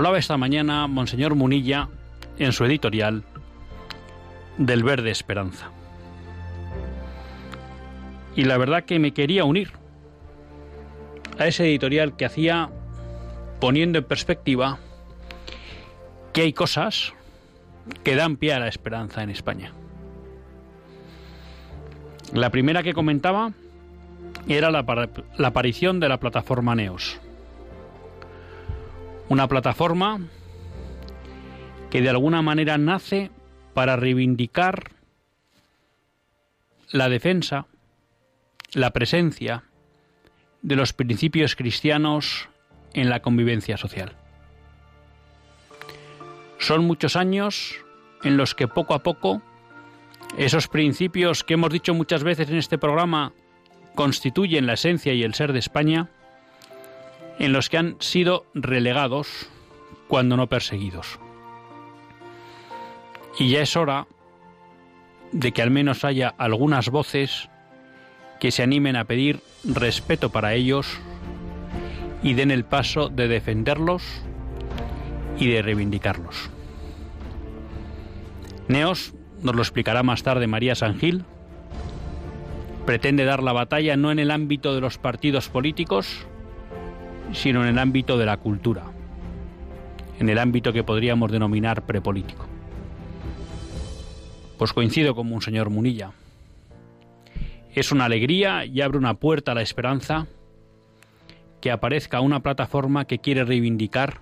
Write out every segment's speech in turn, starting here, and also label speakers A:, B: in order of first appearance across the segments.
A: Hablaba esta mañana Monseñor Munilla en su editorial del Verde Esperanza. Y la verdad que me quería unir a ese editorial que hacía poniendo en perspectiva que hay cosas que dan pie a la esperanza en España. La primera que comentaba era la, la aparición de la plataforma Neos una plataforma que de alguna manera nace para reivindicar la defensa, la presencia de los principios cristianos en la convivencia social. Son muchos años en los que poco a poco esos principios que hemos dicho muchas veces en este programa constituyen la esencia y el ser de España, en los que han sido relegados cuando no perseguidos. Y ya es hora de que al menos haya algunas voces que se animen a pedir respeto para ellos y den el paso de defenderlos y de reivindicarlos. Neos, nos lo explicará más tarde María Sangil, pretende dar la batalla no en el ámbito de los partidos políticos, sino en el ámbito de la cultura, en el ámbito que podríamos denominar prepolítico. Pues coincido con un señor Munilla. Es una alegría y abre una puerta a la esperanza que aparezca una plataforma que quiere reivindicar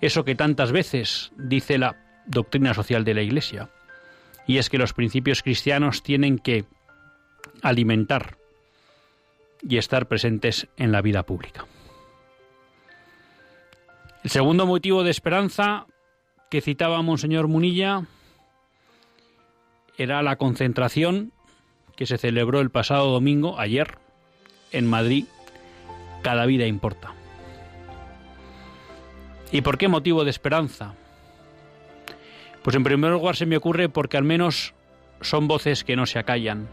A: eso que tantas veces dice la doctrina social de la Iglesia, y es que los principios cristianos tienen que alimentar y estar presentes en la vida pública. El segundo motivo de esperanza que citaba Monseñor Munilla era la concentración que se celebró el pasado domingo, ayer, en Madrid, Cada vida importa. ¿Y por qué motivo de esperanza? Pues en primer lugar se me ocurre porque al menos son voces que no se acallan.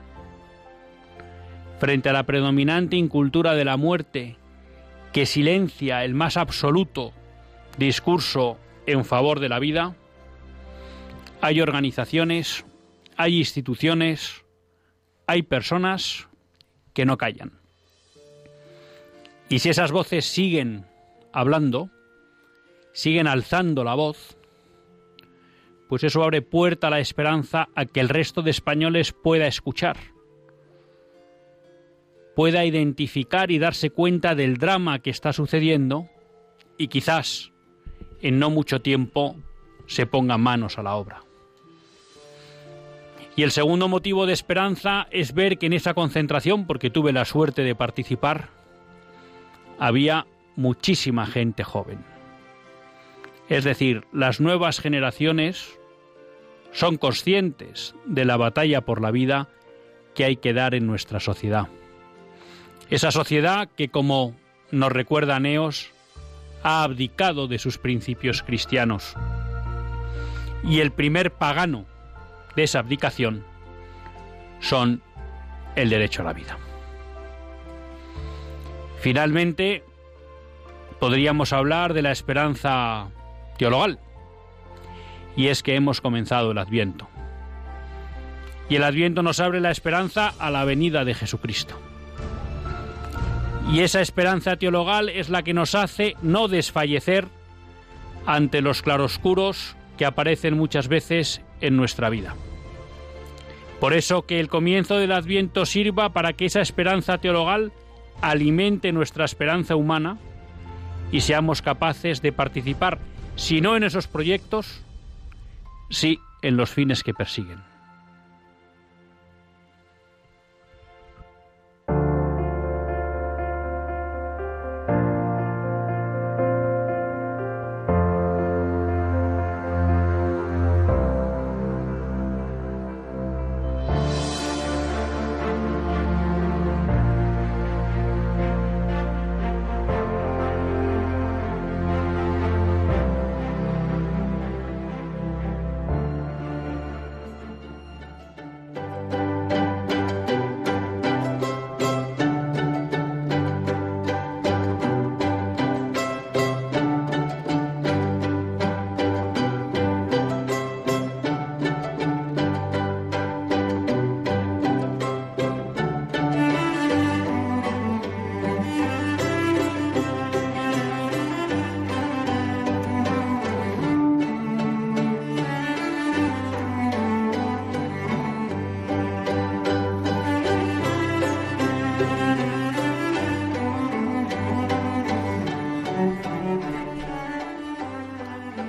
A: Frente a la predominante incultura de la muerte, que silencia el más absoluto discurso en favor de la vida, hay organizaciones, hay instituciones, hay personas que no callan. Y si esas voces siguen hablando, siguen alzando la voz, pues eso abre puerta a la esperanza a que el resto de españoles pueda escuchar, pueda identificar y darse cuenta del drama que está sucediendo y quizás en no mucho tiempo se ponga manos a la obra. Y el segundo motivo de esperanza es ver que en esa concentración, porque tuve la suerte de participar, había muchísima gente joven. Es decir, las nuevas generaciones son conscientes de la batalla por la vida que hay que dar en nuestra sociedad. Esa sociedad que, como nos recuerda Neos, ha abdicado de sus principios cristianos. Y el primer pagano de esa abdicación son el derecho a la vida. Finalmente, podríamos hablar de la esperanza teologal, y es que hemos comenzado el Adviento. Y el Adviento nos abre la esperanza a la venida de Jesucristo. Y esa esperanza teologal es la que nos hace no desfallecer ante los claroscuros que aparecen muchas veces en nuestra vida. Por eso que el comienzo del Adviento sirva para que esa esperanza teologal alimente nuestra esperanza humana y seamos capaces de participar, si no en esos proyectos, sí en los fines que persiguen.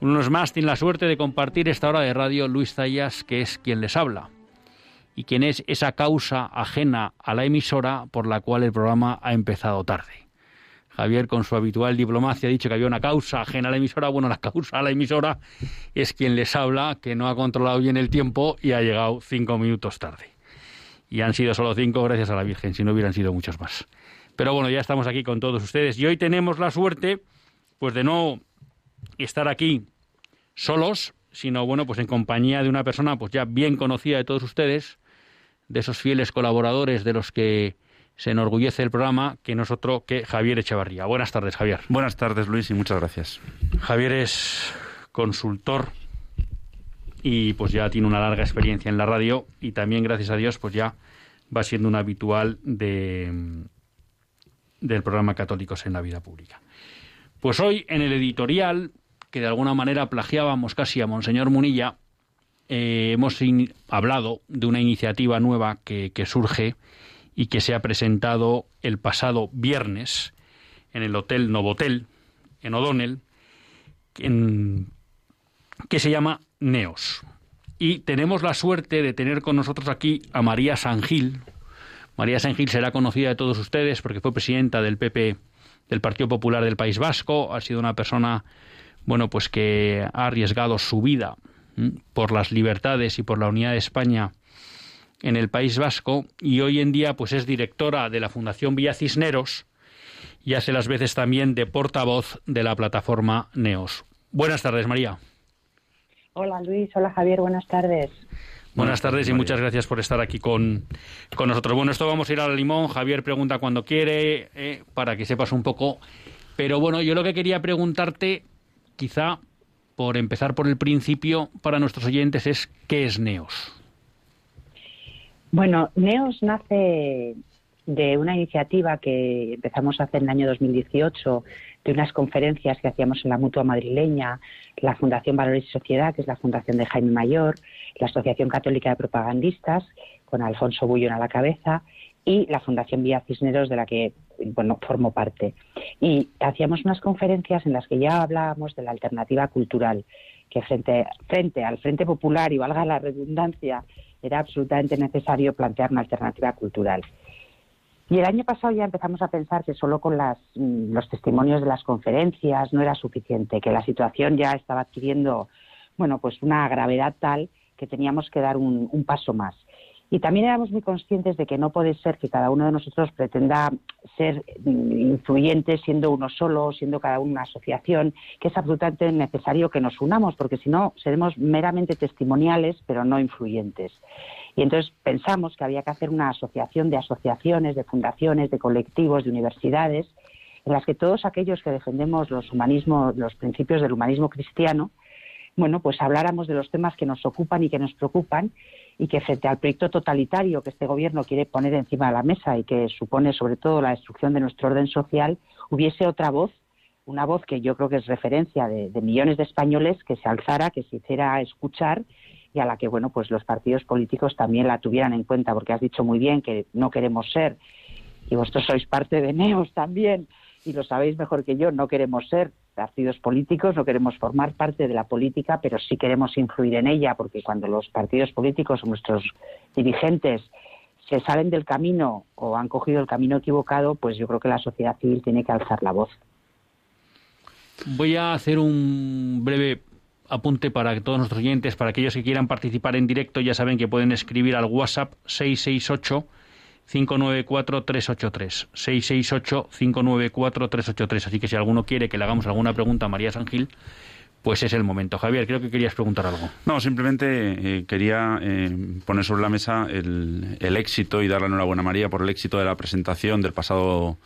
A: Unos más tienen la suerte de compartir esta hora de radio Luis Zayas, que es quien les habla, y quien es esa causa ajena a la emisora por la cual el programa ha empezado tarde. Javier, con su habitual diplomacia, ha dicho que había una causa ajena a la emisora. Bueno, la causa a la emisora es quien les habla, que no ha controlado bien el tiempo y ha llegado cinco minutos tarde. Y han sido solo cinco gracias a la Virgen, si no hubieran sido muchos más. Pero bueno, ya estamos aquí con todos ustedes y hoy tenemos la suerte, pues de no estar aquí solos, sino bueno, pues en compañía de una persona pues ya bien conocida de todos ustedes, de esos fieles colaboradores de los que se enorgullece el programa, que no es otro que Javier Echevarría. Buenas tardes, Javier.
B: Buenas tardes, Luis, y muchas gracias.
A: Javier es consultor y pues ya tiene una larga experiencia en la radio y también, gracias a Dios, pues ya va siendo un habitual de, del programa Católicos en la Vida Pública. Pues hoy en el editorial, que de alguna manera plagiábamos casi a Monseñor Munilla, eh, hemos hablado de una iniciativa nueva que, surge y que se ha presentado el pasado viernes en el Hotel Novotel, en O'Donnell, que se llama Neos. Y tenemos la suerte de tener con nosotros aquí a María Sangil. María Sangil será conocida de todos ustedes porque fue presidenta del PP del Partido Popular del País Vasco, ha sido una persona, bueno, pues que ha arriesgado su vida por las libertades y por la unidad de España en el País Vasco y hoy en día pues es directora de la Fundación Villa Cisneros y hace las veces también de portavoz de la plataforma Neos. Buenas tardes, María.
C: Hola Luis, hola Javier, buenas tardes.
A: Buenas tardes y muchas gracias por estar aquí con, nosotros. Bueno, esto vamos a ir al limón. Javier pregunta cuando quiere, eh, para que sepas un poco. Pero bueno, yo lo que quería preguntarte, quizá por empezar por el principio para nuestros oyentes, es ¿qué es NEOS?
C: Bueno, NEOS nace de una iniciativa que empezamos a hacer en el año 2018, de unas conferencias que hacíamos en la Mutua Madrileña, la Fundación Valores y Sociedad, que es la fundación de Jaime Mayor, la Asociación Católica de Propagandistas, con Alfonso Bullón a la cabeza, y la Fundación Vía Cisneros, de la que bueno, formo parte. Y hacíamos unas conferencias en las que ya hablábamos de la alternativa cultural, que frente, frente al Frente Popular, y valga la redundancia, era absolutamente necesario plantear una alternativa cultural. Y el año pasado ya empezamos a pensar que solo con las, mm, los testimonios de las conferencias no era suficiente, que la situación ya estaba adquiriendo, bueno, pues una gravedad tal que teníamos que dar un, paso más. Y también éramos muy conscientes de que no puede ser que cada uno de nosotros pretenda ser influyente siendo uno solo, siendo cada uno una asociación, que es absolutamente necesario que nos unamos, porque si no seremos meramente testimoniales, pero no influyentes. Y entonces pensamos que había que hacer una asociación de asociaciones, de fundaciones, de colectivos, de universidades, en las que todos aquellos que defendemos los humanismos, los principios del humanismo cristiano, bueno, pues habláramos de los temas que nos ocupan y que nos preocupan y que frente al proyecto totalitario que este gobierno quiere poner encima de la mesa y que supone sobre todo la destrucción de nuestro orden social, hubiese otra voz, una voz que yo creo que es referencia de, millones de españoles, que se alzara, que se hiciera escuchar y a la que bueno pues los partidos políticos también la tuvieran en cuenta porque has dicho muy bien que no queremos ser y vosotros sois parte de Neos también y lo sabéis mejor que yo no queremos ser partidos políticos no queremos formar parte de la política pero sí queremos influir en ella porque cuando los partidos políticos o nuestros dirigentes se salen del camino o han cogido el camino equivocado pues yo creo que la sociedad civil tiene que alzar la voz.
A: Voy a hacer un breve apunte para todos nuestros oyentes, para aquellos que quieran participar en directo, ya saben que pueden escribir al WhatsApp 668 594 383 668 594 383 así que si alguno quiere que le hagamos alguna pregunta a María Sangil pues es el momento. Javier, creo que querías preguntar algo.
B: No, simplemente eh, quería eh, poner sobre la mesa el, el, éxito y darle enhorabuena a María por el éxito de la presentación del pasado,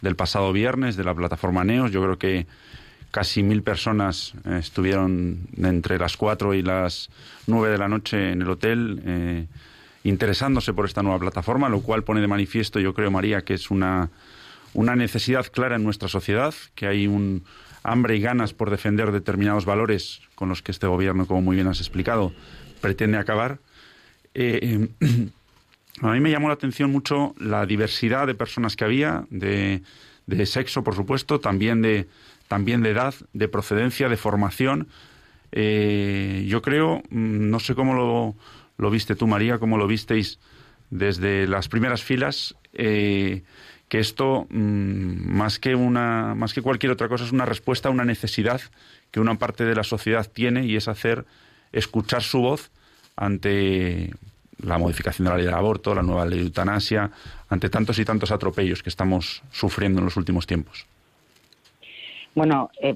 B: del pasado viernes de la plataforma NEOS. Yo creo que casi mil personas eh, estuvieron entre las cuatro y las nueve de la noche en el hotel eh, interesándose por esta nueva plataforma, lo cual pone de manifiesto, yo creo, María, que es una, una necesidad clara en nuestra sociedad, que hay un hambre y ganas por defender determinados valores con los que este gobierno, como muy bien has explicado, pretende acabar. Eh, a mí me llamó la atención mucho la diversidad de personas que había, de, de sexo, por supuesto, también de, también de edad, de procedencia, de formación. Eh, yo creo, mm, no sé cómo lo, lo, viste tú, María, cómo lo visteis desde las primeras filas, eh, que esto, mm, más, que una, más que cualquier otra cosa, es una respuesta a una necesidad que una parte de la sociedad tiene y es hacer escuchar su voz ante la modificación de la ley del aborto, la nueva ley de eutanasia, ante tantos y tantos atropellos que estamos sufriendo en los últimos tiempos.
C: Bueno, eh,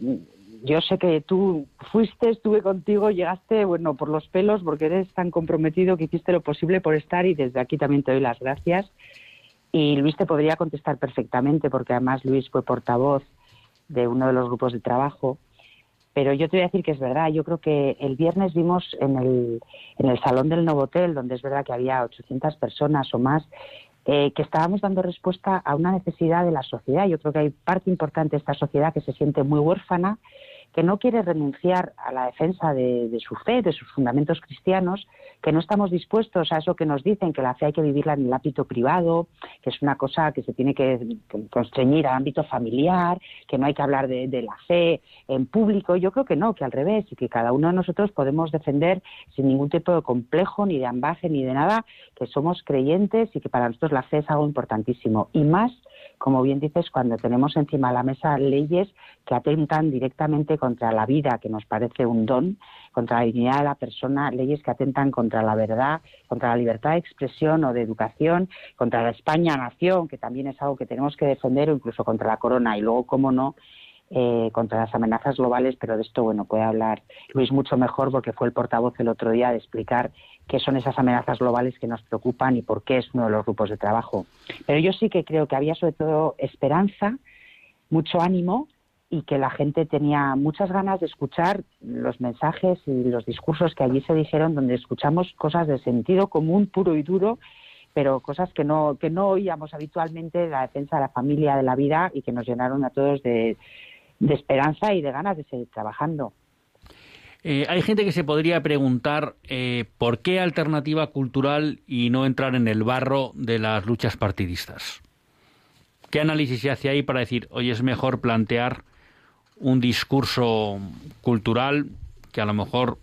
C: yo sé que tú fuiste, estuve contigo, llegaste, bueno, por los pelos, porque eres tan comprometido que hiciste lo posible por estar y desde aquí también te doy las gracias. Y Luis te podría contestar perfectamente, porque además Luis fue portavoz de uno de los grupos de trabajo. Pero yo te voy a decir que es verdad. Yo creo que el viernes vimos en el, en el salón del Novotel, donde es verdad que había 800 personas o más, eh, que estábamos dando respuesta a una necesidad de la sociedad. Yo creo que hay parte importante de esta sociedad que se siente muy huérfana, que no quiere renunciar a la defensa de, su fe, de sus fundamentos cristianos, que no estamos dispuestos a eso que nos dicen, que la fe hay que vivirla en el ámbito privado, que es una cosa que se tiene que constreñir al ámbito familiar, que no hay que hablar de, de la fe en público. Yo creo que no, que al revés, y que cada uno de nosotros podemos defender sin ningún tipo de complejo, ni de ambaje, ni de nada, que somos creyentes y que para nosotros la fe es algo importantísimo. Y más como bien dices, cuando tenemos encima de la mesa leyes que atentan directamente contra la vida, que nos parece un don, contra la dignidad de la persona, leyes que atentan contra la verdad, contra la libertad de expresión o de educación, contra la España-nación, que también es algo que tenemos que defender, o incluso contra la corona, y luego, cómo no, eh, contra las amenazas globales, pero de esto, bueno, puede hablar Luis mucho mejor porque fue el portavoz el otro día de explicar qué son esas amenazas globales que nos preocupan y por qué es uno de los grupos de trabajo. Pero yo sí que creo que había sobre todo esperanza, mucho ánimo y que la gente tenía muchas ganas de escuchar los mensajes y los discursos que allí se dijeron, donde escuchamos cosas de sentido común puro y duro pero cosas que no, que no oíamos habitualmente de la defensa de la familia, de la vida y que nos llenaron a todos de, de esperanza y de ganas de seguir trabajando.
A: Eh, hay gente que se podría preguntar eh, por qué alternativa cultural y no entrar en el barro de las luchas partidistas. ¿Qué análisis se hace ahí para decir, hoy es mejor plantear un discurso cultural que a lo mejor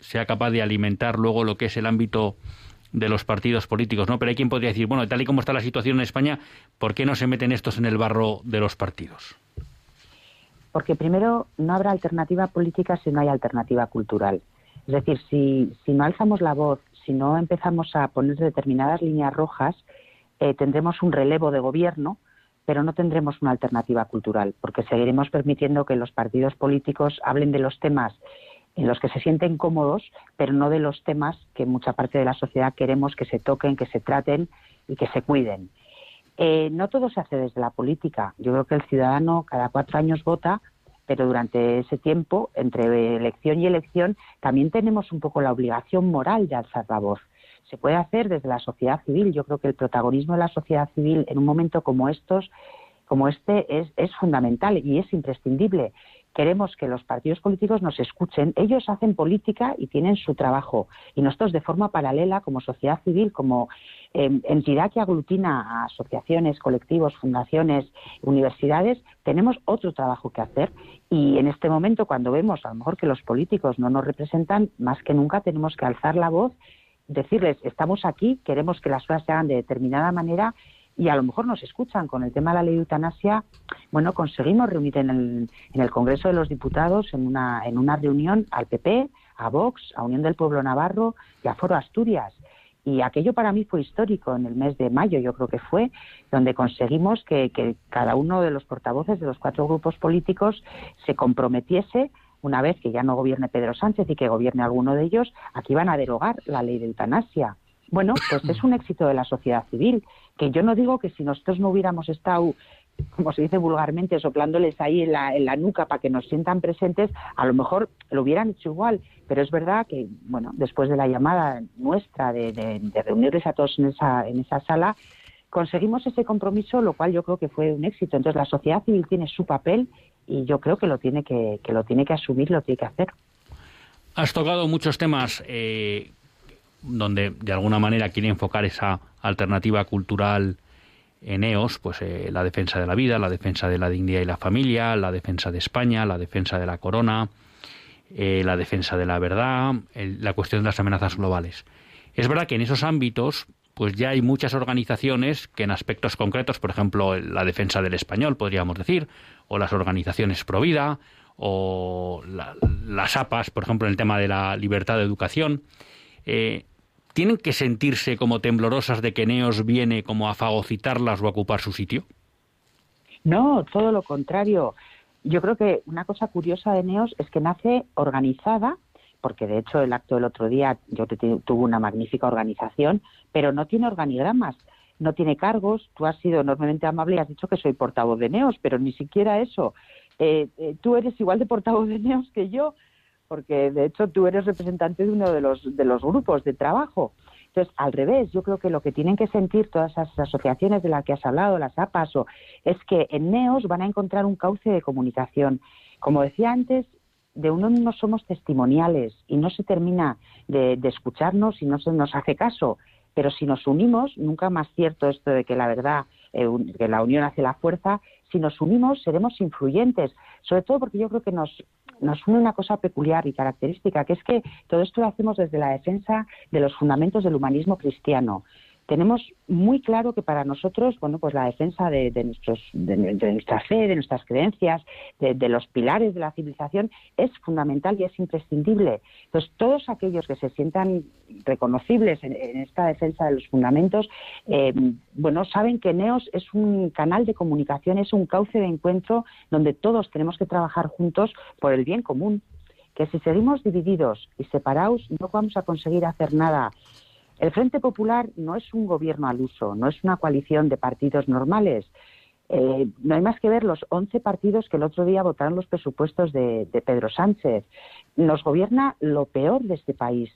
A: sea capaz de alimentar luego lo que es el ámbito de los partidos políticos, ¿no? Pero hay quien podría decir, bueno, tal y como está la situación en España, ¿por qué no se meten estos en el barro de los partidos?
C: Porque primero no habrá alternativa política si no hay alternativa cultural. Es decir, si, si no alzamos la voz, si no empezamos a poner determinadas líneas rojas, eh, tendremos un relevo de gobierno, pero no tendremos una alternativa cultural, porque seguiremos permitiendo que los partidos políticos hablen de los temas en los que se sienten cómodos, pero no de los temas que mucha parte de la sociedad queremos que se toquen, que se traten y que se cuiden. Eh, no todo se hace desde la política. Yo creo que el ciudadano cada cuatro años vota, pero durante ese tiempo, entre elección y elección, también tenemos un poco la obligación moral de alzar la voz. Se puede hacer desde la sociedad civil. Yo creo que el protagonismo de la sociedad civil en un momento como estos, como este, es, es fundamental y es imprescindible queremos que los partidos políticos nos escuchen. Ellos hacen política y tienen su trabajo. Y nosotros, de forma paralela, como sociedad civil, como em, entidad que aglutina a asociaciones, colectivos, fundaciones, universidades, tenemos otro trabajo que hacer. Y en este momento, cuando vemos a lo mejor que los políticos no nos representan, más que nunca tenemos que alzar la voz, decirles, estamos aquí, queremos que las cosas se hagan de determinada manera y a lo mejor nos escuchan con el tema de la ley de eutanasia. Bueno, conseguimos reunir en el, en el Congreso de los Diputados en una, en una reunión al PP, a Vox, a Unión del Pueblo Navarro y a Foro Asturias. Y aquello para mí fue histórico en el mes de mayo, yo creo que fue, donde conseguimos que, cada uno de los portavoces de los cuatro grupos políticos se comprometiese una vez que ya no gobierne Pedro Sánchez y que gobierne alguno de ellos, aquí van a derogar la ley de eutanasia. Bueno, pues es un éxito de la sociedad civil, que yo no digo que si nosotros no hubiéramos estado como se dice vulgarmente, soplándoles ahí en la, en la nuca para que nos sientan presentes, a lo mejor lo hubieran hecho igual. Pero es verdad que, bueno, después de la llamada nuestra de, reunirles a todos en esa, en esa sala, conseguimos ese compromiso, lo cual yo creo que fue un éxito. Entonces, la sociedad civil tiene su papel y yo creo que lo tiene que, que lo tiene que asumir, lo tiene que hacer.
A: Has tocado muchos temas eh, donde de alguna manera quiere enfocar esa alternativa cultural en EOS, pues eh, la defensa de la vida, la defensa de la dignidad y la familia, la defensa de España, la defensa de la corona, eh, la defensa de la verdad, la cuestión de las amenazas globales. Es verdad que en esos ámbitos, pues ya hay muchas organizaciones que en aspectos concretos, por ejemplo, la defensa del español, podríamos decir, o las organizaciones pro vida, o las APAS, por ejemplo, en el tema de la libertad de educación, eh, ¿tienen que sentirse como temblorosas de que Neos viene como a fagocitarlas o a ocupar su sitio?
C: No, todo lo contrario. Yo creo que una cosa curiosa de Neos es que nace organizada, porque de hecho el acto del otro día yo tuve una magnífica organización, pero no tiene organigramas, no tiene cargos. Tú has sido enormemente amable y has dicho que soy portavoz de Neos, pero ni siquiera eso. Eh, eh, tú eres igual de portavoz de Neos que yo porque de hecho tú eres representante de uno de los, de los grupos de trabajo. Entonces, al revés, yo creo que lo que tienen que sentir todas esas asociaciones de las que has hablado, las APAS, es que en NEOS van a encontrar un cauce de comunicación. Como decía antes, de uno no somos testimoniales y no se termina de, escucharnos y no se nos hace caso. Pero si nos unimos, nunca más cierto esto de que la verdad, eh, que la unión hace la fuerza, si nos unimos seremos influyentes, sobre todo porque yo creo que nos, nos une una cosa peculiar y característica, que es que todo esto lo hacemos desde la defensa de los fundamentos del humanismo cristiano tenemos muy claro que para nosotros, bueno, pues la defensa de, nuestros, de, nuestra fe, de nuestras creencias, de, los pilares de la civilización es fundamental y es imprescindible. Entonces, todos aquellos que se sientan reconocibles en, esta defensa de los fundamentos, eh, bueno, saben que NEOS es un canal de comunicación, es un cauce de encuentro donde todos tenemos que trabajar juntos por el bien común. Que si seguimos divididos y separados, no vamos a conseguir hacer nada. El Frente Popular no es un gobierno al uso, no es una coalición de partidos normales. Eh, no hay más que ver los 11 partidos que el otro día votaron los presupuestos de Pedro Sánchez. Nos gobierna lo peor de este país.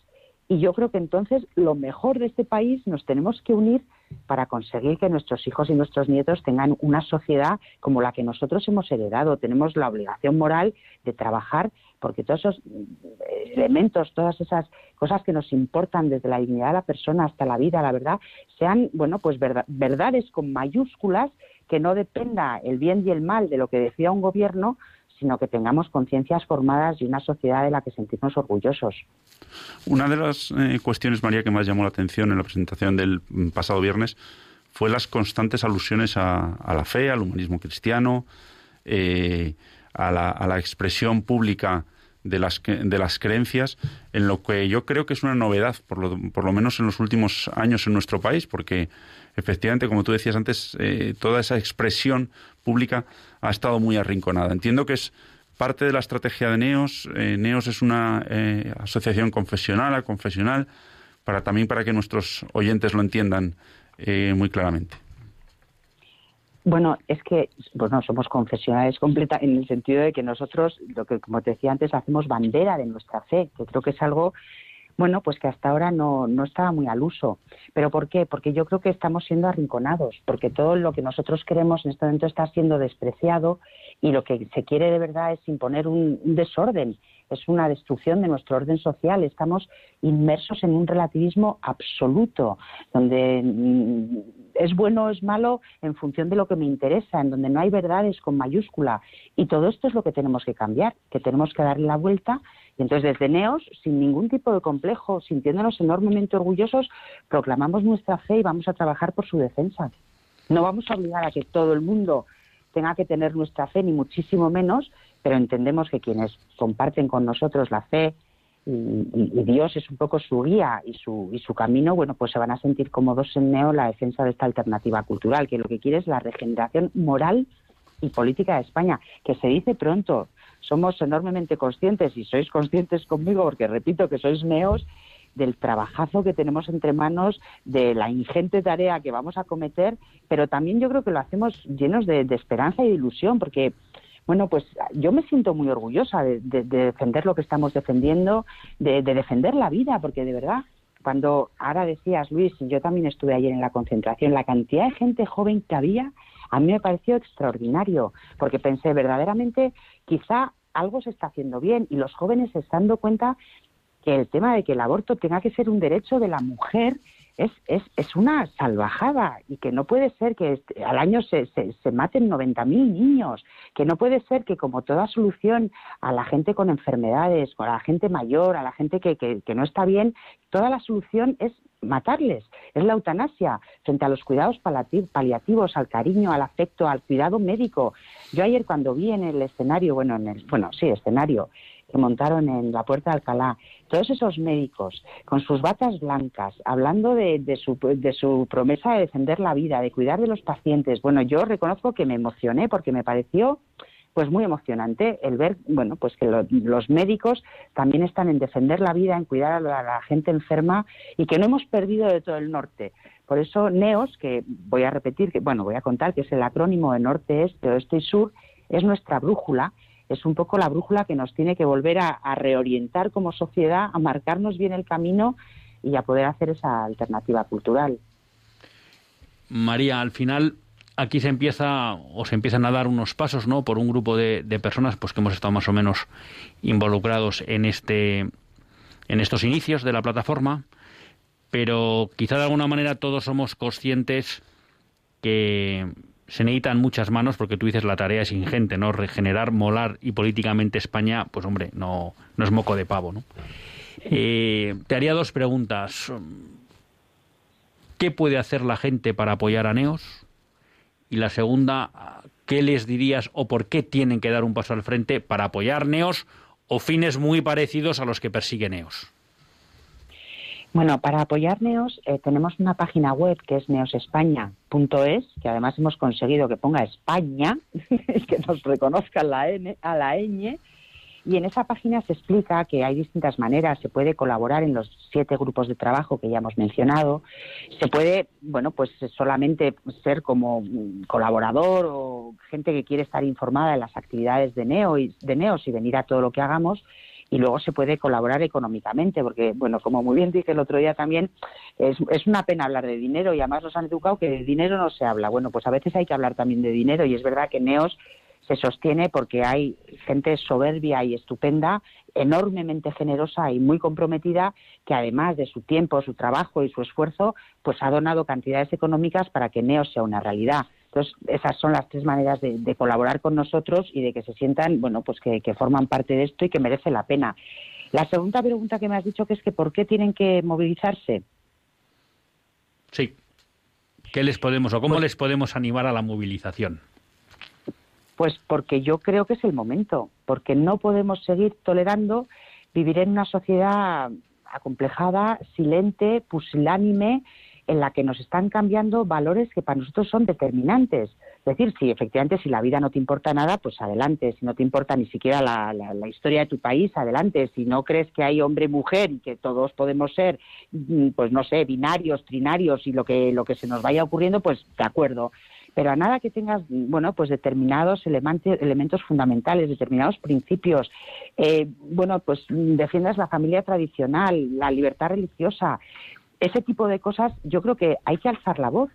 C: Y yo creo que entonces lo mejor de este país nos tenemos que unir para conseguir que nuestros hijos y nuestros nietos tengan una sociedad como la que nosotros hemos heredado. Tenemos la obligación moral de trabajar porque todos esos eh, elementos, todas esas cosas que nos importan desde la dignidad de la persona hasta la vida, la verdad, sean, bueno, pues verdades con mayúsculas que no dependa el bien y el mal de lo que decida un gobierno, sino que tengamos conciencias formadas y una sociedad de la que sentirnos orgullosos.
B: Una de las eh, cuestiones, María, que más llamó la atención en la presentación del mm, pasado viernes fue las constantes alusiones a, la fe, al humanismo cristiano, eh, a, la, expresión pública de las, de las creencias, en lo que yo creo que es una novedad, por lo, menos en los últimos años en nuestro país, porque efectivamente, como tú decías antes, eh, toda esa expresión pública ha estado muy arrinconada. Entiendo que es parte de la estrategia de NEOS. Eh, NEOS es una eh, asociación confesional, confesional, para también para que nuestros oyentes lo entiendan muy claramente.
C: Bueno, es que bueno, somos confesionales completa en el sentido de que nosotros, lo que como te decía antes, hacemos bandera de nuestra fe, que creo que es algo bueno, pues que hasta ahora no, no estaba muy al uso. ¿Pero por qué? Porque yo creo que estamos siendo arrinconados, porque todo lo que nosotros queremos en este momento está siendo despreciado y lo que se quiere de verdad es imponer un desorden, es una destrucción de nuestro orden social. Estamos inmersos en un relativismo absoluto, donde mm, es bueno o es malo en función de lo que me interesa, en donde no hay verdades con mayúscula. Y todo esto es lo que tenemos que cambiar, que tenemos que darle la vuelta. Y entonces desde Neos, sin ningún tipo de complejo, sintiéndonos enormemente orgullosos, proclamamos nuestra fe y vamos a trabajar por su defensa. No vamos a obligar a que todo el mundo tenga que tener nuestra fe, ni muchísimo menos, pero entendemos que quienes comparten con nosotros la fe y, Dios es un poco su guía y su, y su camino, bueno, pues se van a sentir cómodos en Neo la defensa de esta alternativa cultural, que lo que quiere es la regeneración moral y política de España, que se dice pronto. Somos enormemente conscientes y sois conscientes conmigo, porque repito que sois neos, del trabajazo que tenemos entre manos, de la ingente tarea que vamos a cometer, pero también yo creo que lo hacemos llenos de, de esperanza y de ilusión, porque bueno, pues yo me siento muy orgullosa de, defender lo que estamos defendiendo, de, defender la vida, porque de verdad, cuando ahora decías, Luis, yo también estuve ayer en la concentración, la cantidad de gente joven que había, a mí me pareció extraordinario, porque pensé, verdaderamente, quizá algo se está haciendo bien y los jóvenes se están dando cuenta que el tema de que el aborto tenga que ser un derecho de la mujer es, es, es una salvajada y que no puede ser que al año se, se, se maten 90.000 niños, que no puede ser que como toda solución a la gente con enfermedades, a la gente mayor, a la gente que, que, que no está bien, toda la solución es matarles, es la eutanasia frente a los cuidados paliativos, al cariño, al afecto, al cuidado médico. Yo ayer cuando vi en el escenario, bueno, en el, bueno, sí, escenario, que montaron en la Puerta de Alcalá, todos esos médicos con sus batas blancas, hablando de, su, de su promesa de defender la vida, de cuidar de los pacientes. Bueno, yo reconozco que me emocioné porque me pareció pues muy emocionante el ver, bueno, pues que los médicos también están en defender la vida, en cuidar a la, a la, gente enferma y que no hemos perdido de todo el norte. Por eso NEOS, que voy a repetir, que bueno, voy a contar que es el acrónimo de norte, este, oeste y sur, es nuestra brújula es un poco la brújula que nos tiene que volver a, reorientar como sociedad, a marcarnos bien el camino y a poder hacer esa alternativa cultural.
A: María, al final aquí se empieza o se empiezan a dar unos pasos, ¿no? Por un grupo de, personas, pues que hemos estado más o menos involucrados en este, en estos inicios de la plataforma, pero quizá de alguna manera todos somos conscientes que se necesitan muchas manos porque tú dices la tarea es ingente, ¿no? Regenerar, molar y políticamente España, pues hombre, no, no es moco de pavo, ¿no? Eh, te haría dos preguntas. ¿Qué puede hacer la gente para apoyar a Neos? Y la segunda, ¿qué les dirías o por qué tienen que dar un paso al frente para apoyar Neos o fines muy parecidos a los que persigue Neos?
C: Bueno, para apoyar NEOS eh, tenemos una página web que es neosespaña.es, que además hemos conseguido que ponga España y que nos reconozca la N, a la ñ. Y en esa página se explica que hay distintas maneras, se puede colaborar en los siete grupos de trabajo que ya hemos mencionado, se puede, bueno, pues solamente ser como colaborador o gente que quiere estar informada de las actividades de, Neo y, de NEOS y venir a todo lo que hagamos, y luego se puede colaborar económicamente, porque, bueno, como muy bien dije el otro día también, es, es una pena hablar de dinero y además nos han educado que de dinero no se habla. Bueno, pues a veces hay que hablar también de dinero y es verdad que Neos se sostiene porque hay gente soberbia y estupenda, enormemente generosa y muy comprometida, que además de su tiempo, su trabajo y su esfuerzo, pues ha donado cantidades económicas para que Neos sea una realidad. Entonces, esas son las tres maneras de, colaborar con nosotros y de que se sientan, bueno, pues que, forman parte de esto y que merece la pena. La segunda pregunta que me has dicho que es que ¿por qué tienen que movilizarse?
A: Sí. ¿Qué les podemos o cómo pues les podemos animar a la movilización?
C: Pues porque yo creo que es el momento, porque no podemos seguir tolerando vivir en una sociedad acomplejada, silente, pusilánime, en la que nos están cambiando valores que para nosotros son determinantes. Es decir, si efectivamente si la vida no te importa nada, pues adelante. Si no te importa ni siquiera la, la, historia de tu país, adelante. Si no crees que hay hombre mujer y que todos podemos ser, mm, pues no sé, binarios, trinarios y lo que, lo que se nos vaya ocurriendo, pues de acuerdo pero a nada que tengas, bueno, pues determinados elementos, elementos fundamentales, determinados principios, eh, bueno, pues defiendas la familia tradicional, la libertad religiosa, ese tipo de cosas, yo creo que hay que alzar la voz,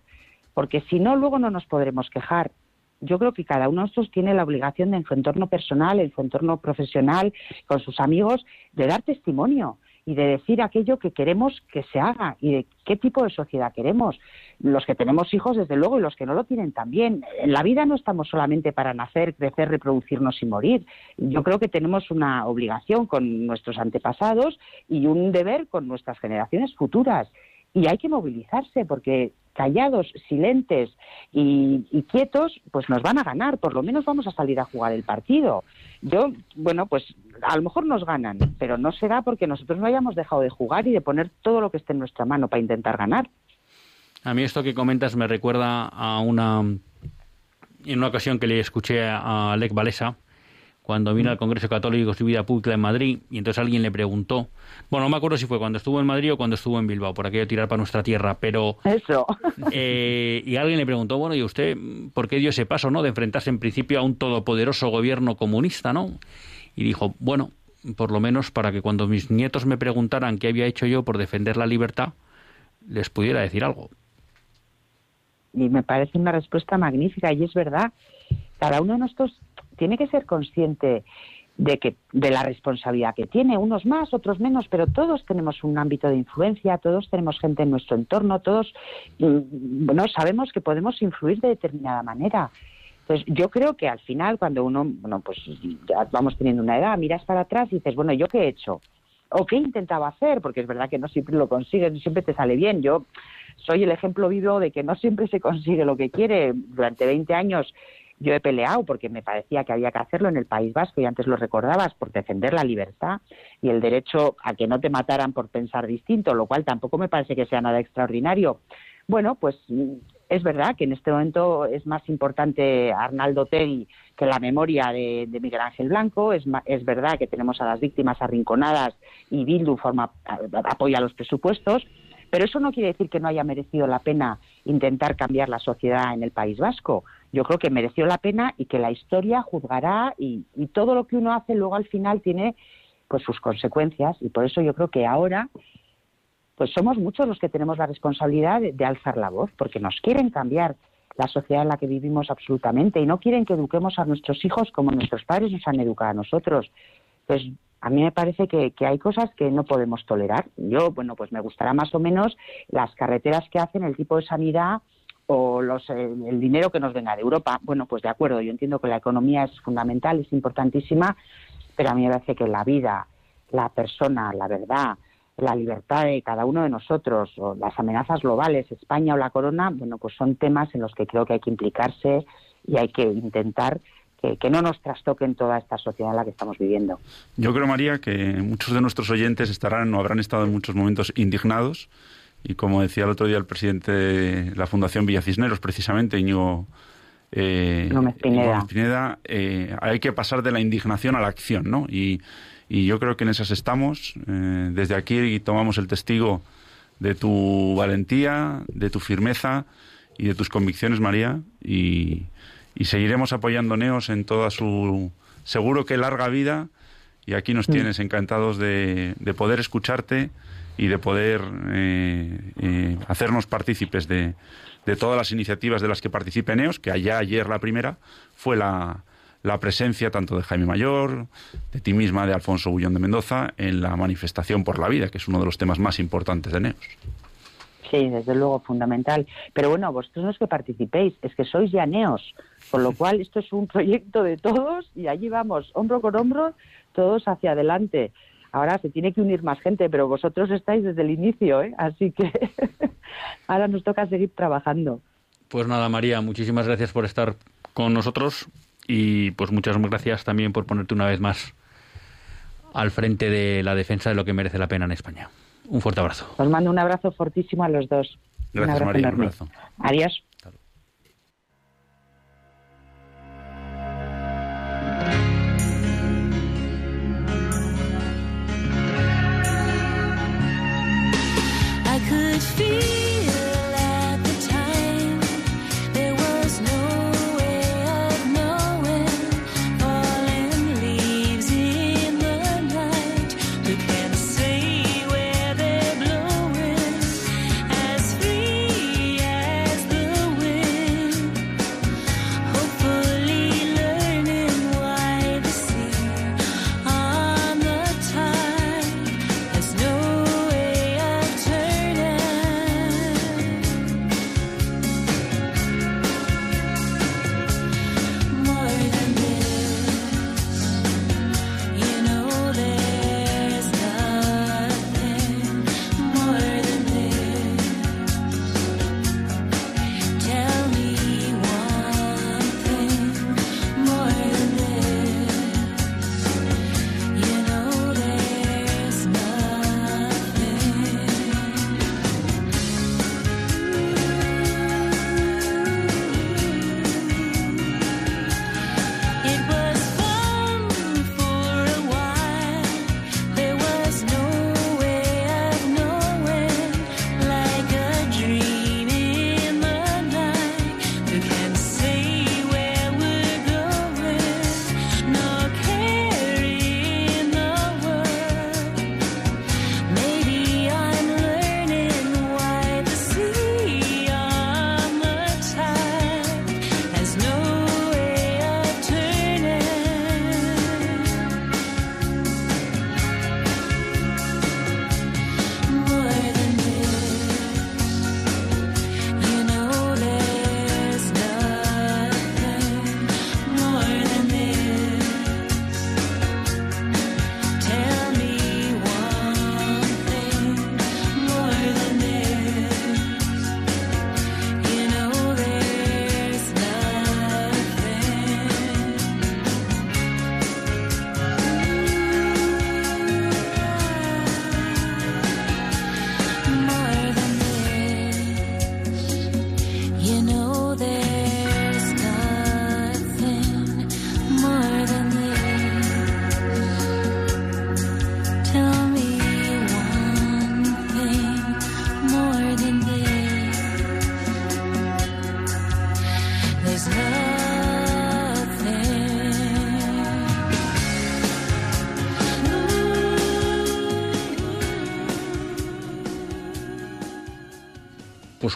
C: porque si no, luego no nos podremos quejar. Yo creo que cada uno de nosotros tiene la obligación de en su entorno personal, en su entorno profesional, con sus amigos, de dar testimonio y de decir aquello que queremos que se haga y de qué tipo de sociedad queremos. Los que tenemos hijos, desde luego, y los que no lo tienen también. En la vida no estamos solamente para nacer, crecer, reproducirnos y morir. Yo creo que tenemos una obligación con nuestros antepasados y un deber con nuestras generaciones futuras. Y hay que movilizarse porque callados, silentes y, quietos, pues nos van a ganar, por lo menos vamos a salir a jugar el partido. Yo, bueno, pues a lo mejor nos ganan, pero no será porque nosotros no hayamos dejado de jugar y de poner todo lo que esté en nuestra mano para intentar ganar.
A: A mí esto que comentas me recuerda a una en una ocasión que le escuché a Alec Valesa, cuando vino al Congreso Católico su vida pública en Madrid y entonces alguien le preguntó, bueno, no me acuerdo si fue cuando estuvo en Madrid o cuando estuvo en Bilbao, por aquello tirar para nuestra tierra, pero...
C: Eso.
A: Eh, y alguien le preguntó, bueno, ¿y usted por qué dio ese paso, no? De enfrentarse en principio a un todopoderoso gobierno comunista, ¿no? Y dijo, bueno, por lo menos para que cuando mis nietos me preguntaran qué había hecho yo por defender la libertad, les pudiera decir algo.
C: Y me parece una respuesta magnífica y es verdad. Cada uno de nosotros tiene que ser consciente de que de la responsabilidad que tiene unos más otros menos pero todos tenemos un ámbito de influencia todos tenemos gente en nuestro entorno todos mm, bueno sabemos que podemos influir de determinada manera. Entonces yo creo que al final cuando uno bueno pues ya vamos teniendo una edad miras para atrás y dices bueno yo qué he hecho o qué intentaba hacer porque es verdad que no siempre lo consigues no siempre te sale bien. Yo soy el ejemplo vivo de que no siempre se consigue lo que quiere. Durante 20 años yo he peleado porque me parecía que había que hacerlo en el País Vasco y antes lo recordabas por defender la libertad y el derecho a que no te mataran por pensar distinto, lo cual tampoco me parece que sea nada extraordinario. Bueno, pues mm, es verdad que en este momento es más importante Arnaldo Tegui que la memoria de, Miguel Ángel Blanco. Es, es, verdad que tenemos a las víctimas arrinconadas y Bildu forma, apoya los presupuestos. Pero eso no quiere decir que no haya merecido la pena intentar cambiar la sociedad en el País Vasco yo creo que mereció la pena y que la historia juzgará y, todo lo que uno hace luego al final tiene pues sus consecuencias y por eso yo creo que ahora pues somos muchos los que tenemos la responsabilidad de, alzar la voz porque nos quieren cambiar la sociedad en la que vivimos absolutamente y no quieren que eduquemos a nuestros hijos como nuestros padres nos han educado a nosotros. Pues a mí me parece que, hay cosas que no podemos tolerar. Yo, bueno, pues me gustará más o menos las carreteras que hacen, el tipo de sanidad o los, eh, el dinero que nos venga de Europa. Bueno, pues de acuerdo, yo entiendo que la economía es fundamental, es importantísima, pero a mí me parece que la vida, la persona, la verdad, la libertad de cada uno de nosotros, o las amenazas globales, España o la corona, bueno, pues son temas en los que creo que hay que implicarse y hay que intentar que, que, no nos trastoquen toda esta sociedad en la que estamos viviendo.
B: Yo creo, María, que muchos de nuestros oyentes estarán o habrán estado en muchos momentos indignados y como decía el otro día el presidente de la Fundación Villa Cisneros, precisamente, Íñigo
C: eh,
B: Pineda, eh, hay que pasar de la indignación a la acción, ¿no? Y, y yo creo que en esas estamos. Eh, desde aquí tomamos el testigo de tu valentía, de tu firmeza y de tus convicciones, María, y, y seguiremos apoyando Neos en toda su seguro que larga vida. Y aquí nos mm. tienes encantados de, de poder escucharte y de poder eh, eh, hacernos partícipes de, de, todas las iniciativas de las que participe NEOS, que allá ayer la primera fue la, la presencia tanto de Jaime Mayor, de ti misma, de Alfonso Bullón de Mendoza, en la manifestación por la vida, que es uno de los temas más importantes de NEOS.
C: Sí, desde luego, fundamental. Pero bueno, vosotros no es que participéis, es que sois ya NEOS, con lo cual esto es un proyecto de todos y allí vamos, hombro con hombro, todos hacia adelante. Ahora se tiene que unir más gente, pero vosotros estáis desde el inicio, ¿eh? así que ahora nos toca seguir trabajando.
A: Pues nada, María, muchísimas gracias por estar con nosotros
D: y pues muchas gracias también por ponerte una vez más al frente de la defensa de lo que merece la pena en España. Un fuerte abrazo.
C: Os mando un abrazo fortísimo a los dos.
B: Gracias, María. Un abrazo.
C: Adiós.
D: feel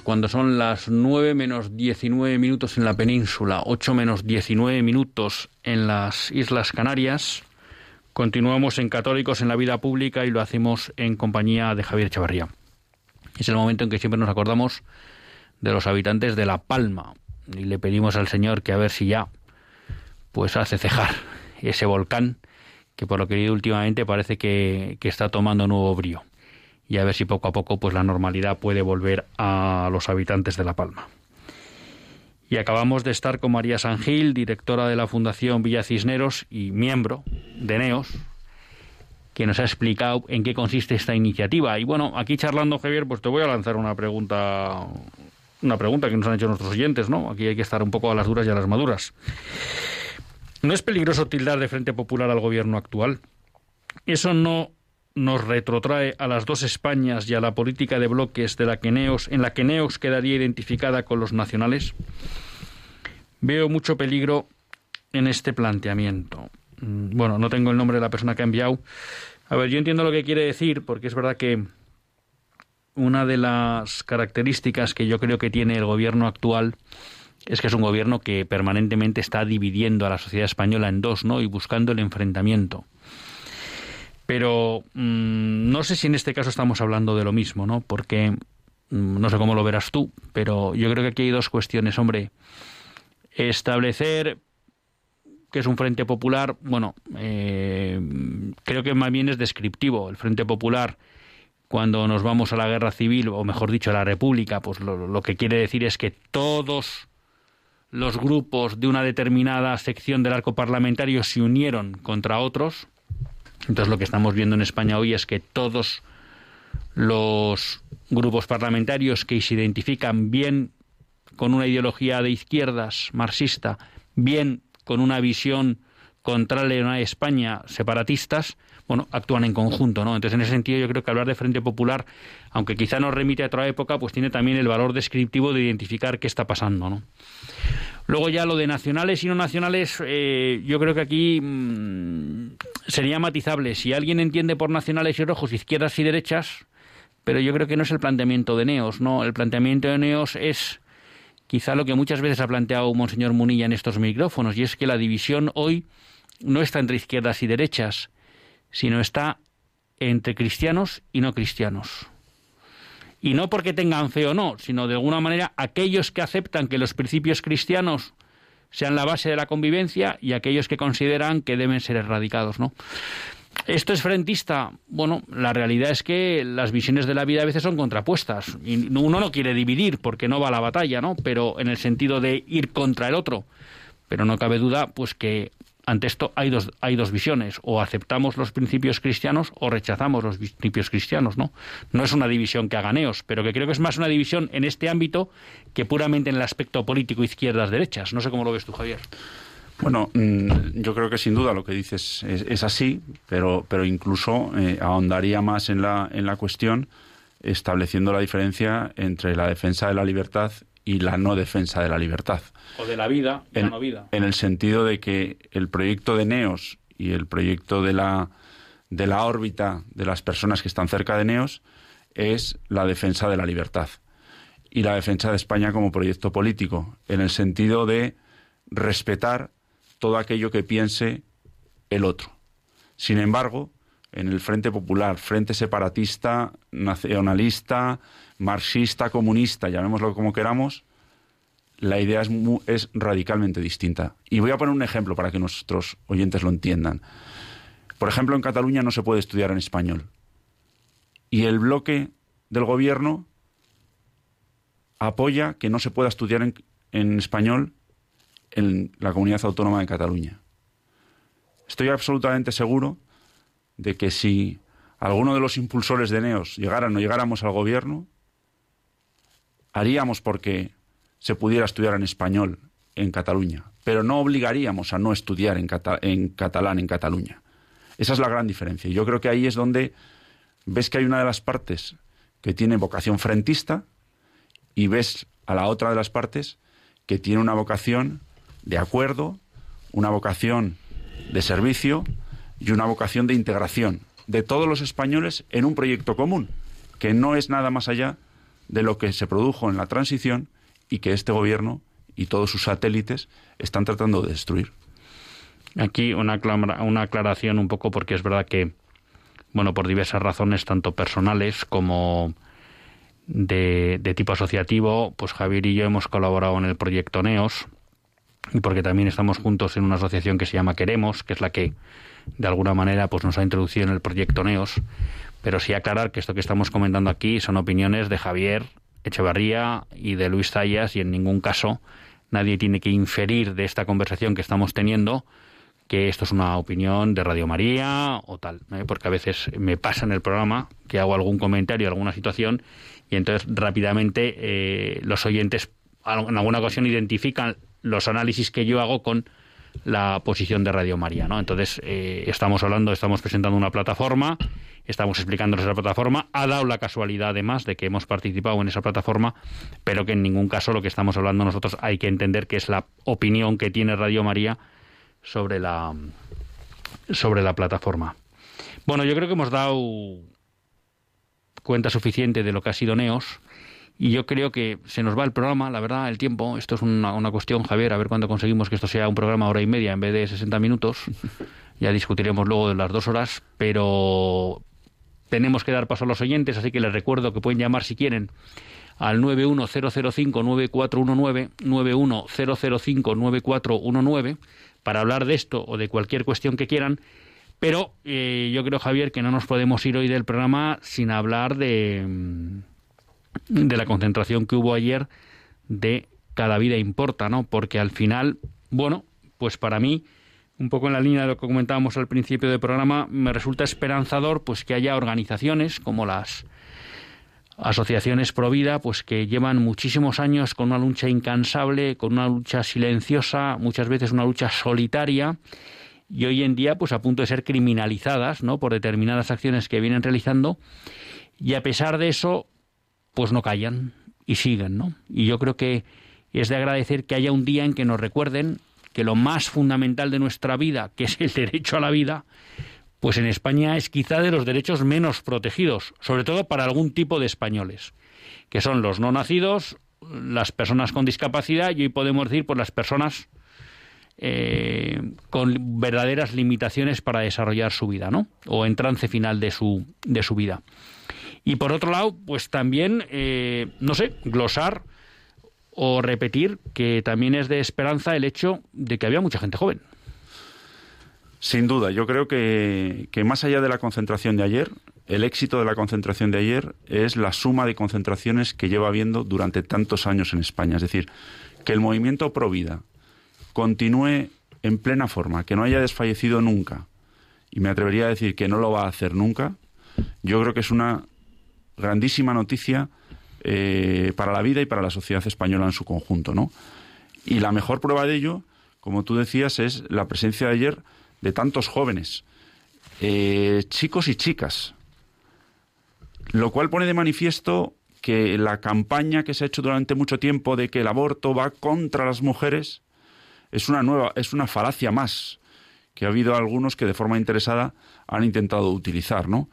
D: cuando son las 9 menos 19 minutos en la península, 8 menos 19 minutos en las Islas Canarias, continuamos en Católicos en la Vida Pública y lo hacemos en compañía de Javier Chavarría. Es el momento en que siempre nos acordamos de los habitantes de La Palma y le pedimos al Señor que a ver si ya pues hace cejar ese volcán que por lo que he últimamente parece que, que está tomando nuevo brío y a ver si poco a poco pues la normalidad puede volver a los habitantes de La Palma. Y acabamos de estar con María Sangil, directora de la Fundación Villa Cisneros y miembro de NEOS, que nos ha explicado en qué consiste esta iniciativa. Y bueno, aquí charlando, Javier, pues te voy a lanzar una pregunta, una pregunta que nos han hecho nuestros oyentes, ¿no? Aquí hay que estar un poco a las duras y a las maduras. ¿No es peligroso tildar de Frente Popular al gobierno actual? ¿Eso no nos retrotrae a las dos Españas y a la política de bloques de la que Neos, en la que Neos quedaría identificada con los nacionales? Veo mucho peligro en este planteamiento. Mm, bueno, no tengo el nombre de la persona que ha enviado. A ver, yo entiendo lo que quiere decir, porque es verdad que una de las características que yo creo que tiene el gobierno actual es que es un gobierno que permanentemente está dividiendo a la sociedad española en dos, ¿no? Y buscando el enfrentamiento. Pero mm, no sé si en este caso estamos hablando de lo mismo, ¿no? Porque mm, no sé cómo lo verás tú, pero yo creo que aquí hay dos cuestiones. Hombre, establecer que es un Frente Popular, bueno, eh, creo que más bien es descriptivo. El Frente Popular, cuando nos vamos a la guerra civil, o mejor dicho, a la República, pues lo que quiere decir es que todos
A: los grupos de una determinada sección del arco parlamentario se unieron contra otros. Entonces lo que estamos viendo en España hoy es que todos los grupos parlamentarios que se identifican bien con una ideología de izquierdas marxista, bien con una visión contraria a España, separatistas, bueno, actúan en conjunto, ¿no? Entonces, en ese sentido, yo creo que hablar de Frente Popular, aunque quizá nos remite a otra época, pues tiene también el valor descriptivo de identificar qué está pasando, ¿no? Luego ya lo de nacionales y no nacionales, eh, yo creo que aquí mm, sería matizable. Si alguien entiende por nacionales y rojos izquierdas y derechas, pero yo creo que no es el planteamiento de Neos, ¿no? El planteamiento de Neos es quizá lo que muchas veces ha planteado Monseñor Munilla en estos micrófonos, y es que la división hoy no está entre izquierdas y derechas, sino está entre cristianos y no cristianos. Y no porque tengan fe o no, sino de alguna manera aquellos que aceptan que los principios cristianos sean la base de la convivencia y aquellos que consideran que deben ser erradicados, ¿no? ¿Esto es frentista? Bueno, la realidad es que las visiones de la vida a veces son contrapuestas. Y uno no quiere dividir porque no va a la batalla, ¿no? Pero en el sentido de ir contra el otro. Pero no cabe duda, pues que ante esto hay dos, hay dos visiones, o aceptamos los principios cristianos o rechazamos los principios cristianos, ¿no? No es una división que haganeos, pero que creo que es más una división en este ámbito que puramente en el aspecto político izquierdas-derechas. No sé cómo lo ves tú, Javier.
B: Bueno, mm, yo creo que sin duda lo que dices es, así, pero, pero incluso eh, ahondaría más en la, en la cuestión estableciendo la diferencia entre la defensa de la libertad y la no defensa de la libertad.
A: O de la vida y
B: en,
A: la no vida.
B: En el sentido de que el proyecto de Neos y el proyecto de la, de la órbita de las personas que están cerca de Neos es la defensa de la libertad y la defensa de España como proyecto político, en el sentido de respetar todo aquello que piense el otro. Sin embargo, en el Frente Popular, Frente Separatista, Nacionalista, Marxista, Comunista, llamémoslo como queramos, la idea es, es radicalmente distinta. Y voy a poner un ejemplo para que nuestros oyentes lo entiendan. Por ejemplo, en Cataluña no se puede estudiar en español. Y el bloque del gobierno apoya que no se pueda estudiar en, en español en la comunidad autónoma de Cataluña. Estoy absolutamente seguro de que si alguno de los impulsores de NEOS llegaran o llegáramos al gobierno, haríamos porque se pudiera estudiar en español en Cataluña, pero no obligaríamos a no estudiar en, en catalán en Cataluña. Esa es la gran diferencia. Yo creo que ahí es donde ves que hay una de las partes que tiene vocación frentista y ves a la otra de las partes que tiene una vocación de acuerdo, una vocación de servicio y una vocación de integración de todos los españoles en un proyecto común, que no es nada más allá de lo que se produjo en la transición y que este gobierno y todos sus satélites están tratando de destruir.
A: Aquí una, una aclaración un poco porque es verdad que, bueno, por diversas razones, tanto personales como de, de tipo asociativo, pues Javier y yo hemos colaborado en el proyecto NEOS, y porque también estamos juntos en una asociación que se llama Queremos, que es la que de alguna manera pues nos ha introducido en el proyecto NEOS, pero sí aclarar que esto que estamos comentando aquí son opiniones de Javier Echevarría y de Luis Zayas y en ningún caso nadie tiene que inferir de esta conversación que estamos teniendo que esto es una opinión de Radio María o tal, ¿eh? porque a veces me pasa en el programa que hago algún comentario, alguna situación y entonces rápidamente eh, los oyentes en alguna ocasión identifican los análisis que yo hago con la posición de Radio María, ¿no? Entonces, eh, estamos hablando, estamos presentando una plataforma, estamos explicándoles la plataforma, ha dado la casualidad además de que hemos participado en esa plataforma, pero que en ningún caso lo que estamos hablando nosotros hay que entender que es la opinión que tiene Radio María sobre la sobre la plataforma. Bueno, yo creo que hemos dado cuenta suficiente de lo que ha sido Neos. Y yo creo que se nos va el programa, la verdad, el tiempo. Esto es una, una cuestión, Javier, a ver cuándo conseguimos que esto sea un programa hora y media en vez de 60 minutos. Ya discutiremos luego de las dos horas, pero tenemos que dar paso a los oyentes, así que les recuerdo que pueden llamar si quieren al 91005-9419, 91005-9419, para hablar de esto o de cualquier cuestión que quieran. Pero eh, yo creo, Javier, que no nos podemos ir hoy del programa sin hablar de de la concentración que hubo ayer de cada vida importa, ¿no? Porque al final, bueno, pues para mí, un poco en la línea de lo que comentábamos al principio del programa, me resulta esperanzador pues que haya organizaciones como las asociaciones pro vida, pues que llevan muchísimos años con una lucha incansable, con una lucha silenciosa, muchas veces una lucha solitaria, y hoy en día pues a punto de ser criminalizadas, ¿no? por determinadas acciones que vienen realizando, y a pesar de eso, pues no callan y siguen, ¿no? Y yo creo que es de agradecer que haya un día en que nos recuerden que lo más fundamental de nuestra vida, que es el derecho a la vida, pues en España es quizá de los derechos menos protegidos, sobre todo para algún tipo de españoles, que son los no nacidos, las personas con discapacidad y hoy podemos decir por las personas eh, con verdaderas limitaciones para desarrollar su vida, ¿no? O en trance final de su, de su vida. Y por otro lado, pues también, eh, no sé, glosar o repetir que también es de esperanza el hecho de que había mucha gente joven.
B: Sin duda, yo creo que, que, más allá de la concentración de ayer, el éxito de la concentración de ayer es la suma de concentraciones que lleva habiendo durante tantos años en España. Es decir, que el movimiento pro vida continúe en plena forma, que no haya desfallecido nunca, y me atrevería a decir que no lo va a hacer nunca, yo creo que es una grandísima noticia eh, para la vida y para la sociedad española en su conjunto, ¿no? Y la mejor prueba de ello, como tú decías, es la presencia de ayer de tantos jóvenes, eh, chicos y chicas, lo cual pone de manifiesto que la campaña que se ha hecho durante mucho tiempo de que el aborto va contra las mujeres es una nueva, es una falacia más que ha habido algunos que de forma interesada han intentado utilizar, ¿no?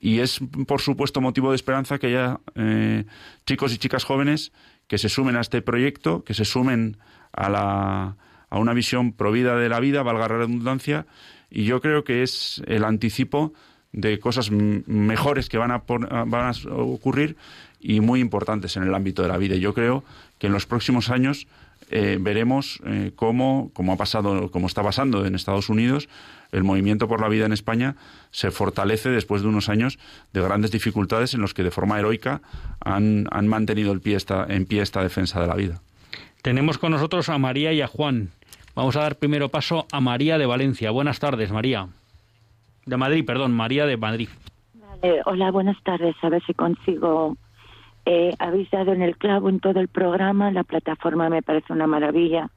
B: Y es, por supuesto, motivo de esperanza que haya eh, chicos y chicas jóvenes que se sumen a este proyecto, que se sumen a, la, una visión provida de la vida, valga la redundancia, y yo creo que es el anticipo de cosas mejores que van a, a ocurrir y muy importantes en el ámbito de la vida. Yo creo que en los próximos años eh, veremos eh, cómo, ha pasado, como está pasando en Estados Unidos, el movimiento por la vida en España se fortalece después de unos años de grandes dificultades en los que de forma heroica han, mantenido el pie en pie esta defensa de la vida.
A: Tenemos con nosotros a María y a Juan. Vamos a dar primero paso a María de Valencia. Buenas tardes, María. De Madrid, perdón, María de Madrid.
E: hola, buenas tardes. A ver si consigo eh, habéis dado en el clavo en todo el programa, la plataforma me parece una maravilla.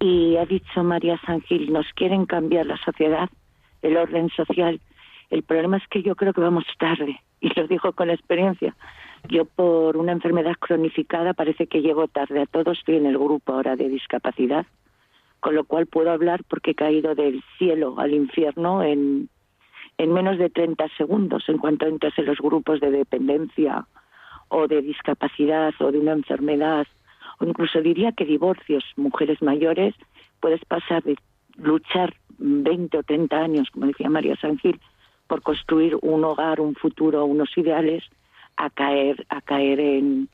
E: Y ha dicho María Sangil, nos quieren cambiar la sociedad, el orden social. El problema es que yo creo que vamos tarde, y lo digo con experiencia. Yo por una enfermedad cronificada parece que llego tarde a todos, estoy en el grupo ahora de discapacidad, con lo cual puedo hablar porque he caído del cielo al infierno en, en menos de 30 segundos en cuanto entras en los grupos de dependencia o de discapacidad o de una enfermedad o incluso diría que divorcios, mujeres mayores, puedes pasar de luchar 20 o 30 años, como decía María Sangil, por construir un hogar, un futuro, unos ideales, a caer, a caer en,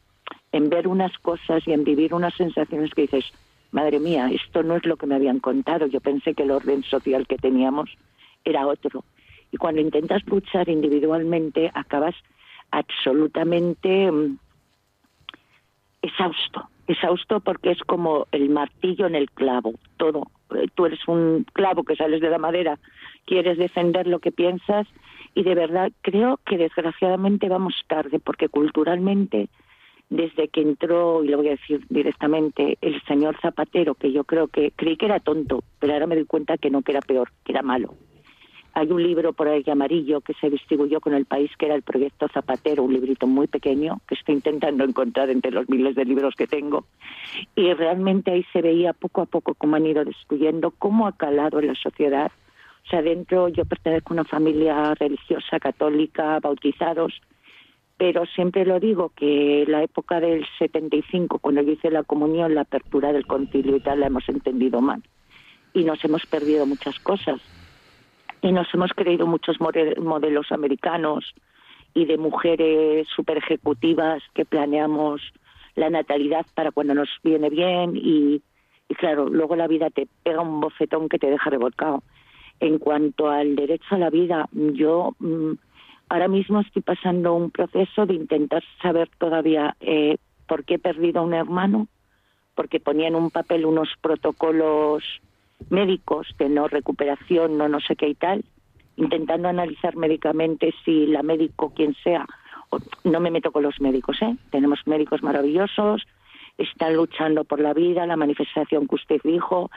E: en ver unas cosas y en vivir unas sensaciones que dices, madre mía, esto no es lo que me habían contado, yo pensé que el orden social que teníamos era otro. Y cuando intentas luchar individualmente, acabas absolutamente mm, exhausto, exhausto porque es como el martillo en el clavo, todo. Eh, tú eres un clavo que sales de la madera, quieres defender lo que piensas y de verdad creo que desgraciadamente vamos tarde porque culturalmente desde que entró, y lo voy a decir directamente, el señor Zapatero, que yo creo que creí que era tonto, pero ahora me doy cuenta que no, que era peor, que era malo. Hay un libro por ahí amarillo que se distribuyó con el país, que era el Proyecto Zapatero, un librito muy pequeño que estoy intentando encontrar entre los miles de libros que tengo. Y realmente ahí se veía poco a poco cómo han ido destruyendo, cómo ha calado en la sociedad. O sea, dentro yo pertenezco a una familia religiosa, católica, bautizados, pero siempre lo digo que la época del 75, cuando yo hice la comunión, la apertura del concilio y tal, la hemos entendido mal. Y nos hemos perdido muchas cosas y nos hemos creído muchos modelos americanos y de mujeres super ejecutivas que planeamos la natalidad para cuando nos viene bien y, claro, luego la vida te pega un bofetón que te deja revolcado. En cuanto al derecho a la vida, yo mm, ahora mismo estoy pasando un proceso de intentar saber todavía eh, por qué he perdido a un hermano, porque ponía en un papel unos protocolos médicos de no recuperación, no no sé qué y tal, intentando analizar médicamente si la médico, quien sea, no me meto con los médicos, ¿eh? Tenemos médicos maravillosos, están luchando por la vida, la manifestación que usted dijo,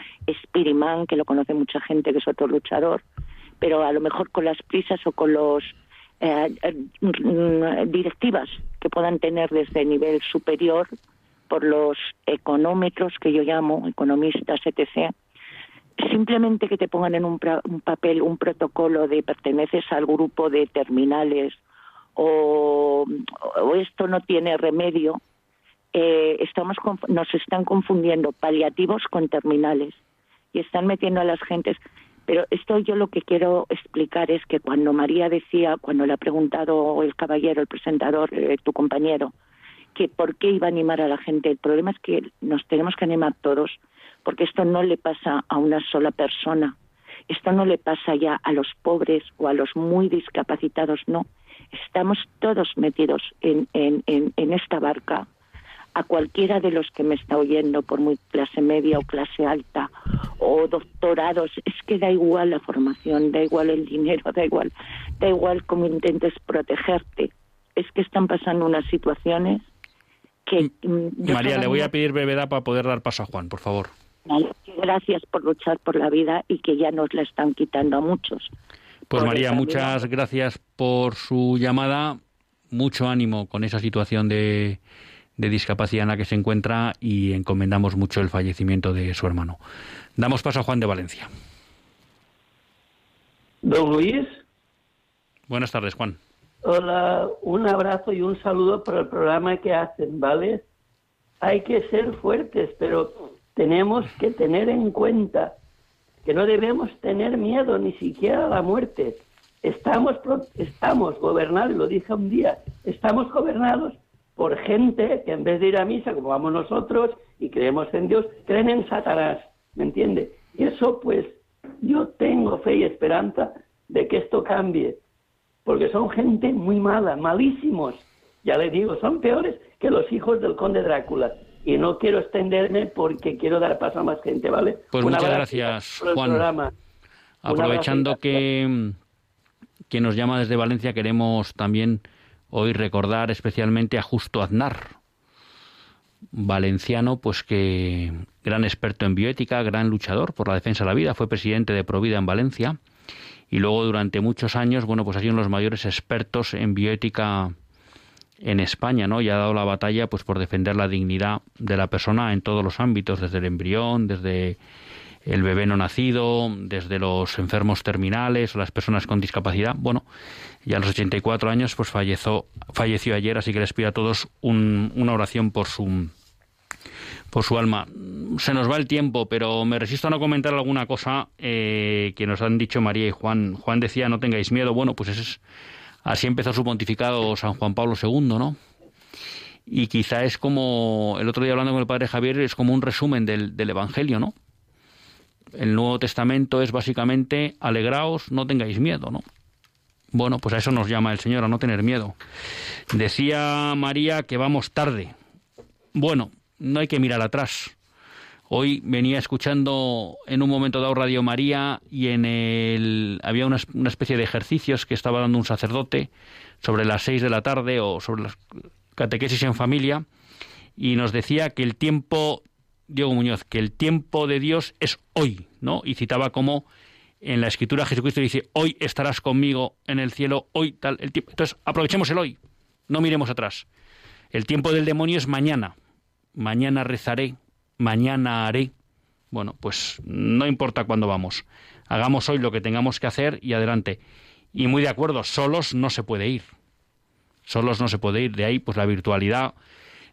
E: Spiriman, que lo conoce mucha gente, que es otro luchador, pero a lo mejor con las prisas o con los eh, eh, directivas que puedan tener desde nivel superior por los económetros que yo llamo, economistas, etc., simplemente que te pongan en un, papel un protocolo de perteneces al grupo de terminales o, esto no tiene remedio, eh, estamos nos están confundiendo paliativos con terminales y están metiendo a las gentes. Pero esto yo lo que quiero explicar es que cuando María decía, cuando le ha preguntado el caballero, el presentador, eh, tu compañero, que por qué iba a animar a la gente, el problema es que nos tenemos que animar todos porque esto no le pasa a una sola persona, esto no le pasa ya a los pobres o a los muy discapacitados, no. Estamos todos metidos en, en, esta barca a cualquiera de los que me está oyendo, por muy clase media o clase alta, o doctorados, es que da igual la formación, da igual el dinero, da igual, da igual cómo intentes protegerte. Es que están pasando unas situaciones que...
A: Mm, María, le voy a pedir brevedad para poder dar paso a Juan, por favor.
E: Gracias por luchar por la vida y que ya nos la están quitando a muchos.
A: Pues María, muchas gracias por su llamada. Mucho ánimo con esa situación de, de discapacidad en la que se encuentra y encomendamos mucho el fallecimiento de su hermano. Damos paso a Juan de Valencia.
F: Don Luis.
A: Buenas tardes, Juan.
F: Hola, un abrazo y un saludo por el programa que hacen, ¿vale? Hay que ser fuertes, pero tenemos que tener en cuenta que no debemos tener miedo ni siquiera a la muerte. Estamos, estamos gobernados, lo dije un día, estamos gobernados por gente que en vez de ir a misa, como vamos nosotros, y creemos en Dios, creen en Satanás, ¿me entiende? Y eso, pues, yo tengo fe y esperanza de que esto cambie, porque son gente muy mala, malísimos. Ya le digo, son peores que los hijos del conde Drácula y no quiero extenderme porque quiero dar paso a más gente, ¿vale?
A: Pues muchas gracias, Juan. Aprovechando que, que nos llama desde Valencia, queremos también hoy recordar especialmente a Justo Aznar, valenciano, pues que gran experto en bioética, gran luchador por la defensa de la vida, fue presidente de Provida en Valencia y luego durante muchos años, bueno, pues ha sido uno de los mayores expertos en bioética en España, ¿no? Y ha dado la batalla pues por defender la dignidad de la persona en todos los ámbitos, desde el embrión, desde el bebé no nacido, desde los enfermos terminales las personas con discapacidad. Bueno, ya a los 84 años pues falleció, falleció ayer, así que les pido a todos una oración por su por su alma. Se nos va el tiempo, pero me resisto a no comentar alguna cosa eh, que nos han dicho María y Juan. Juan decía no tengáis miedo. Bueno, pues es Así empezó su pontificado San Juan Pablo II, ¿no? Y quizá es como, el otro día hablando con el padre Javier, es como un resumen del, Evangelio, ¿no? El Nuevo Testamento es básicamente, alegraos, no tengáis miedo, ¿no? Bueno, pues a eso nos llama el Señor, a no tener miedo. Decía María que vamos tarde. Bueno, no hay que mirar atrás. Hoy venía escuchando en un momento dado Radio María y en el había una, especie de ejercicios que estaba dando un sacerdote sobre las seis de la tarde o sobre las catequesis en familia y nos decía que el tiempo Diego Muñoz que el tiempo de Dios es hoy, ¿no? Y citaba como en la escritura Jesucristo dice, "Hoy estarás conmigo en el cielo, hoy tal el tiempo." Entonces, aprovechemos el hoy. No miremos atrás. El tiempo del demonio es mañana. Mañana rezaré, mañana haré. Bueno, pues no importa cuándo vamos. Hagamos hoy lo que tengamos que hacer y adelante. Y muy de acuerdo, solos no se puede ir. Solos no se puede ir. De ahí, pues la virtualidad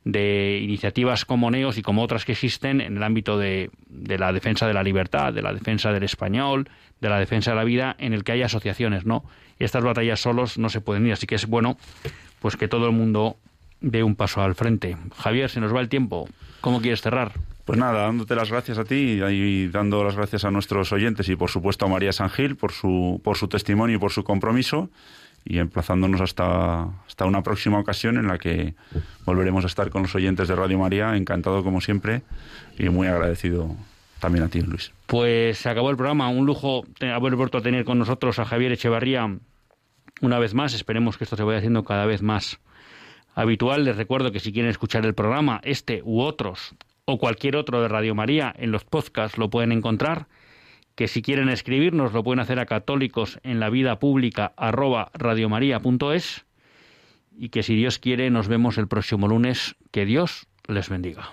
A: de iniciativas como NEOS y como otras que existen en el ámbito de, la defensa de la libertad, de la defensa del español, de la defensa de la vida, en el que hay asociaciones, ¿no? Y estas batallas solos no se pueden ir, así que es bueno pues que todo el mundo dé un paso al frente. Javier, se nos va el tiempo. ¿Cómo quieres cerrar?
B: Pues nada, dándote las gracias a ti y dando las gracias a nuestros oyentes y por supuesto a María Sangil por su, por su testimonio y por su compromiso. y emplazándonos hasta, hasta una próxima ocasión en la que volveremos a estar con los oyentes de Radio María. Encantado como siempre y muy agradecido también a ti, Luis.
A: Pues se acabó el programa. Un lujo haber vuelto a tener con nosotros a Javier Echevarría una vez más. Esperemos que esto se vaya haciendo cada vez más habitual. Les recuerdo que si quieren escuchar el programa, este u otros, o cualquier otro de Radio María, en los podcasts lo pueden encontrar. Que si quieren escribirnos lo pueden hacer a católicos en la vida pública arroba radiomaria.es y que si Dios quiere nos vemos el próximo lunes. Que Dios les bendiga.